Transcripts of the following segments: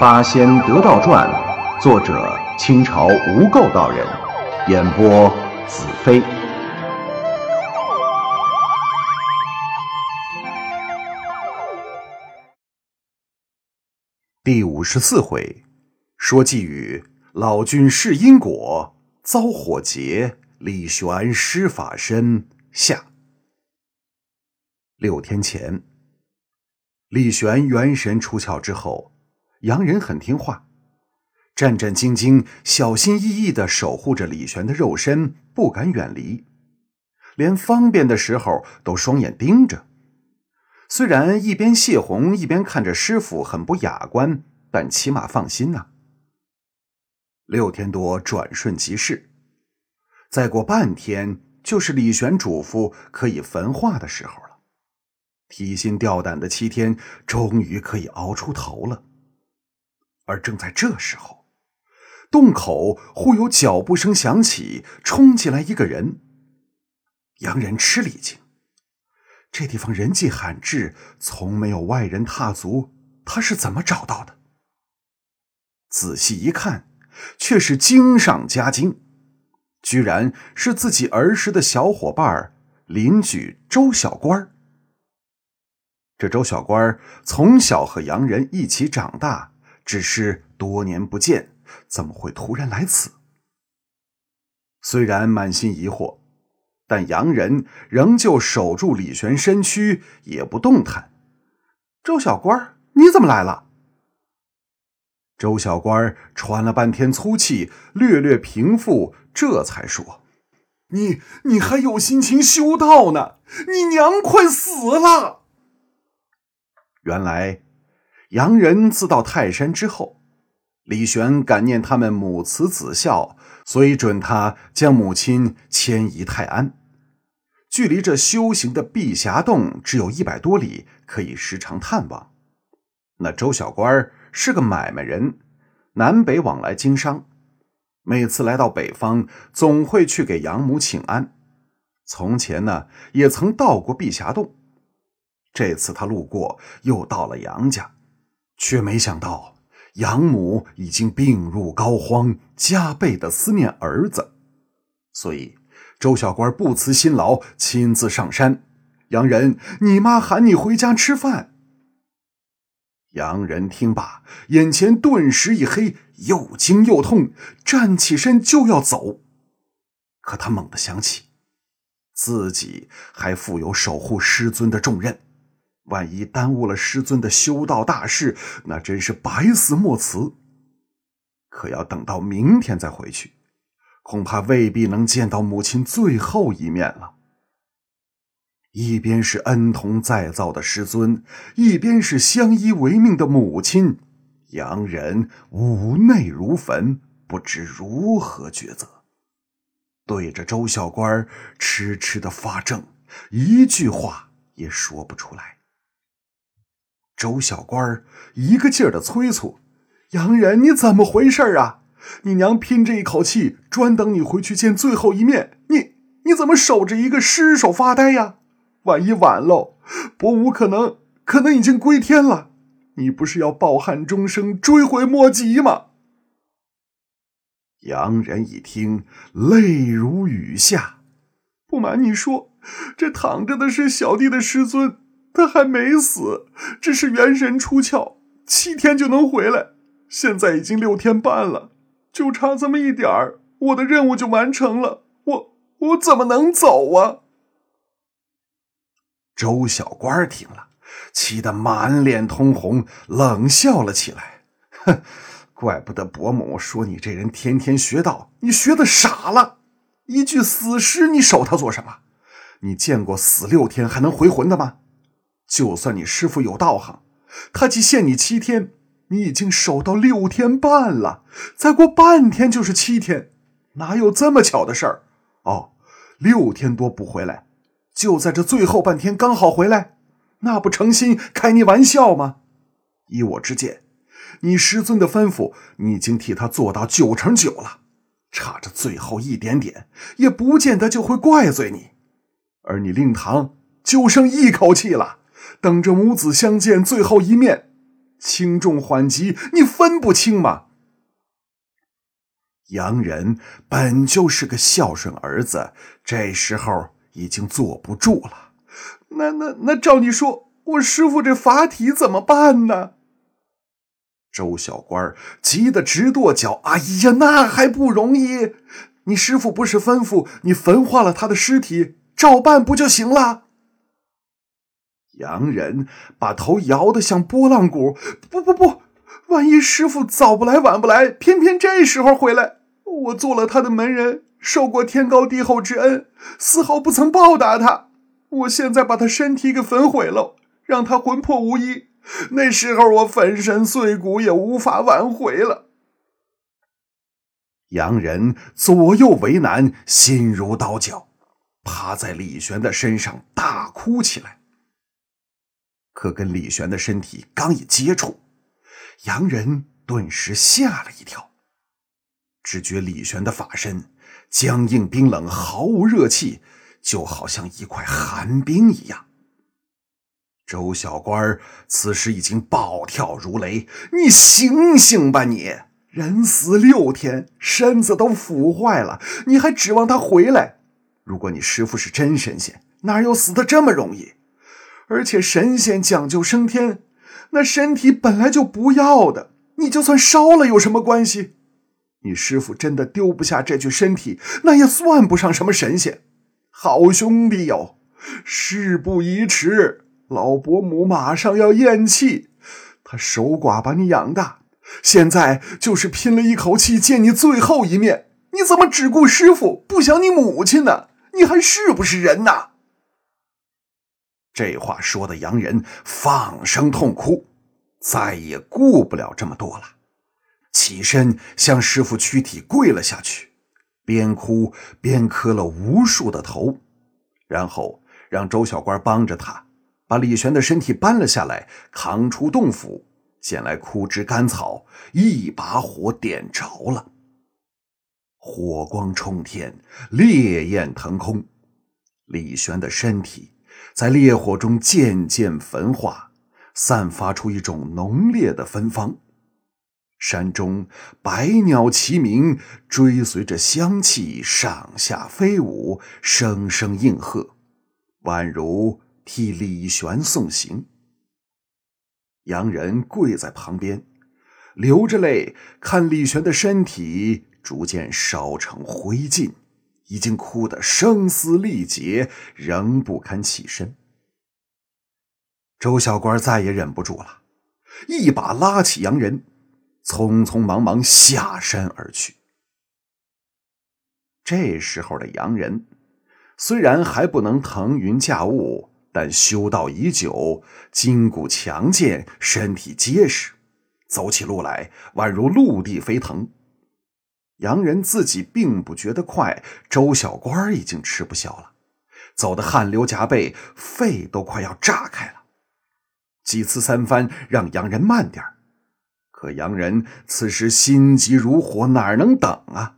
《八仙得道传》，作者清朝无垢道人，演播子飞。第五十四回，说寄语老君试因果，遭火劫，李玄施法身下。六天前，李玄元神出窍之后。洋人很听话，战战兢兢、小心翼翼的守护着李玄的肉身，不敢远离，连方便的时候都双眼盯着。虽然一边泄洪一边看着师傅很不雅观，但起码放心呐。六天多转瞬即逝，再过半天就是李玄嘱咐可以焚化的时候了。提心吊胆的七天终于可以熬出头了。而正在这时候，洞口忽有脚步声响起，冲进来一个人。洋人吃了一惊，这地方人迹罕至，从没有外人踏足，他是怎么找到的？仔细一看，却是惊上加惊，居然是自己儿时的小伙伴邻居周小官这周小官从小和洋人一起长大。只是多年不见，怎么会突然来此？虽然满心疑惑，但洋人仍旧守住李玄身躯，也不动弹。周小官，你怎么来了？周小官喘了半天粗气，略略平复，这才说：“你你还有心情修道呢？你娘快死了！”原来。洋人自到泰山之后，李玄感念他们母慈子孝，所以准他将母亲迁移泰安。距离这修行的碧霞洞只有一百多里，可以时常探望。那周小官是个买卖人，南北往来经商，每次来到北方，总会去给养母请安。从前呢，也曾到过碧霞洞。这次他路过，又到了杨家。却没想到，养母已经病入膏肓，加倍的思念儿子，所以周小官不辞辛劳，亲自上山。洋人，你妈喊你回家吃饭。洋人听罢，眼前顿时一黑，又惊又痛，站起身就要走，可他猛地想起，自己还负有守护师尊的重任。万一耽误了师尊的修道大事，那真是百死莫辞。可要等到明天再回去，恐怕未必能见到母亲最后一面了。一边是恩同再造的师尊，一边是相依为命的母亲，洋人五内如焚，不知如何抉择。对着周小官痴痴的发怔，一句话也说不出来。周小官儿一个劲儿的催促：“洋人，你怎么回事啊？你娘拼着一口气，专等你回去见最后一面。你你怎么守着一个尸首发呆呀？万一晚喽，伯武可能可能已经归天了。你不是要抱憾终生，追悔莫及吗？”洋人一听，泪如雨下。不瞒你说，这躺着的是小弟的师尊。他还没死，只是元神出窍，七天就能回来。现在已经六天半了，就差这么一点儿，我的任务就完成了。我我怎么能走啊？周小官听了，气得满脸通红，冷笑了起来。哼，怪不得伯母说你这人天天学道，你学的傻了。一具死尸，你守他做什么？你见过死六天还能回魂的吗？就算你师傅有道行，他既限你七天，你已经守到六天半了，再过半天就是七天，哪有这么巧的事儿？哦，六天多不回来，就在这最后半天刚好回来，那不成心开你玩笑吗？依我之见，你师尊的吩咐，你已经替他做到九成九了，差着最后一点点，也不见得就会怪罪你。而你令堂就剩一口气了。等着母子相见最后一面，轻重缓急你分不清吗？洋人本就是个孝顺儿子，这时候已经坐不住了。那那那，照你说，我师傅这法体怎么办呢？周小官急得直跺脚。哎呀，那还不容易？你师傅不是吩咐你焚化了他的尸体，照办不就行了？洋人把头摇得像拨浪鼓。不不不，万一师傅早不来晚不来，偏偏这时候回来。我做了他的门人，受过天高地厚之恩，丝毫不曾报答他。我现在把他身体给焚毁了，让他魂魄无依，那时候我粉身碎骨也无法挽回了。洋人左右为难，心如刀绞，趴在李玄的身上大哭起来。可跟李玄的身体刚一接触，洋人顿时吓了一跳。只觉李玄的法身僵硬冰冷，毫无热气，就好像一块寒冰一样。周小官此时已经暴跳如雷：“你醒醒吧！你人死六天，身子都腐坏了，你还指望他回来？如果你师傅是真神仙，哪有死的这么容易？而且神仙讲究升天，那身体本来就不要的，你就算烧了有什么关系？”你师傅真的丢不下这具身体，那也算不上什么神仙。好兄弟哟，事不宜迟，老伯母马上要咽气，他守寡把你养大，现在就是拼了一口气见你最后一面，你怎么只顾师傅不想你母亲呢？你还是不是人呐？这话说的洋人放声痛哭，再也顾不了这么多了。起身向师傅躯体跪了下去，边哭边磕了无数的头，然后让周小官帮着他把李玄的身体搬了下来，扛出洞府，捡来枯枝干草，一把火点着了。火光冲天，烈焰腾空，李玄的身体在烈火中渐渐焚化，散发出一种浓烈的芬芳。山中百鸟齐鸣，追随着香气上下飞舞，声声应和，宛如替李玄送行。洋人跪在旁边，流着泪看李玄的身体逐渐烧成灰烬，已经哭得声嘶力竭，仍不堪起身。周小官再也忍不住了，一把拉起洋人。匆匆忙忙下山而去。这时候的洋人虽然还不能腾云驾雾，但修道已久，筋骨强健，身体结实，走起路来宛如陆地飞腾。洋人自己并不觉得快，周小官已经吃不消了，走得汗流浃背，肺都快要炸开了。几次三番让洋人慢点。可洋人此时心急如火，哪能等啊？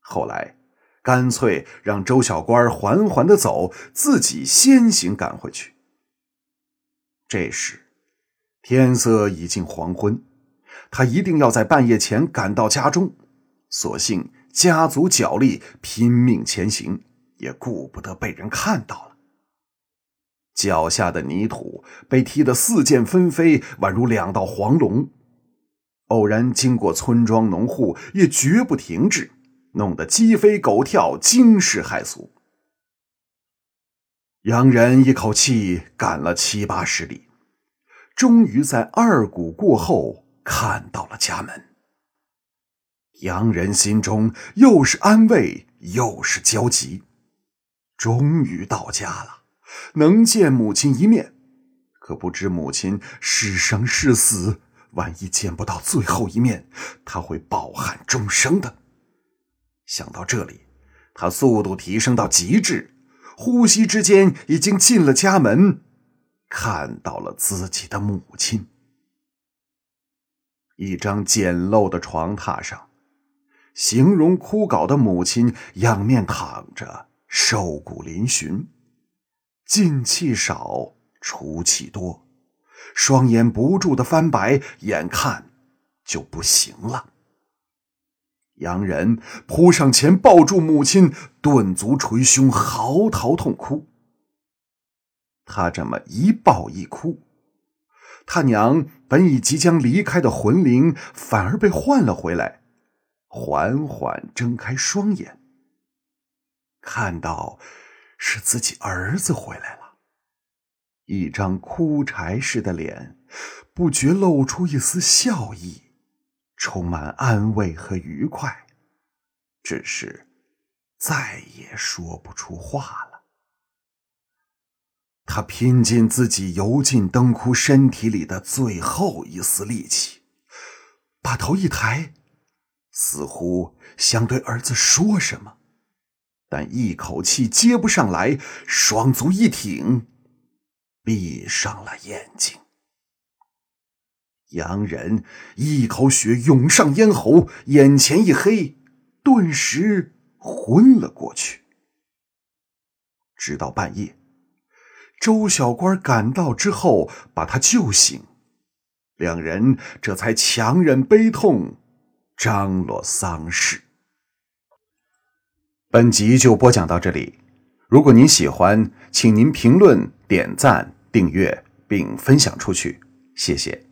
后来，干脆让周小官缓缓的走，自己先行赶回去。这时，天色已经黄昏，他一定要在半夜前赶到家中。所幸家族脚力，拼命前行，也顾不得被人看到了。脚下的泥土被踢得四溅纷飞，宛如两道黄龙。偶然经过村庄农户，也绝不停滞，弄得鸡飞狗跳，惊世骇俗。洋人一口气赶了七八十里，终于在二谷过后看到了家门。洋人心中又是安慰又是焦急，终于到家了，能见母亲一面，可不知母亲是生是死。万一见不到最后一面，他会抱憾终生的。想到这里，他速度提升到极致，呼吸之间已经进了家门，看到了自己的母亲。一张简陋的床榻上，形容枯槁的母亲仰面躺着，瘦骨嶙峋，进气少，出气多。双眼不住的翻白，眼看就不行了。洋人扑上前抱住母亲，顿足捶胸，嚎啕痛哭。他这么一抱一哭，他娘本已即将离开的魂灵反而被唤了回来，缓缓睁开双眼，看到是自己儿子回来了，一张枯柴似的脸，不觉露出一丝笑意，充满安慰和愉快。只是再也说不出话了。他拼尽自己油尽灯枯身体里的最后一丝力气，把头一抬，似乎想对儿子说什么，但一口气接不上来，双足一挺，闭上了眼睛。洋人一口血涌上咽喉，眼前一黑。顿时昏了过去。直到半夜，周小官赶到之后，把他救醒，两人这才强忍悲痛，张罗丧事。本集就播讲到这里。如果您喜欢，请您评论、点赞、订阅并分享出去，谢谢。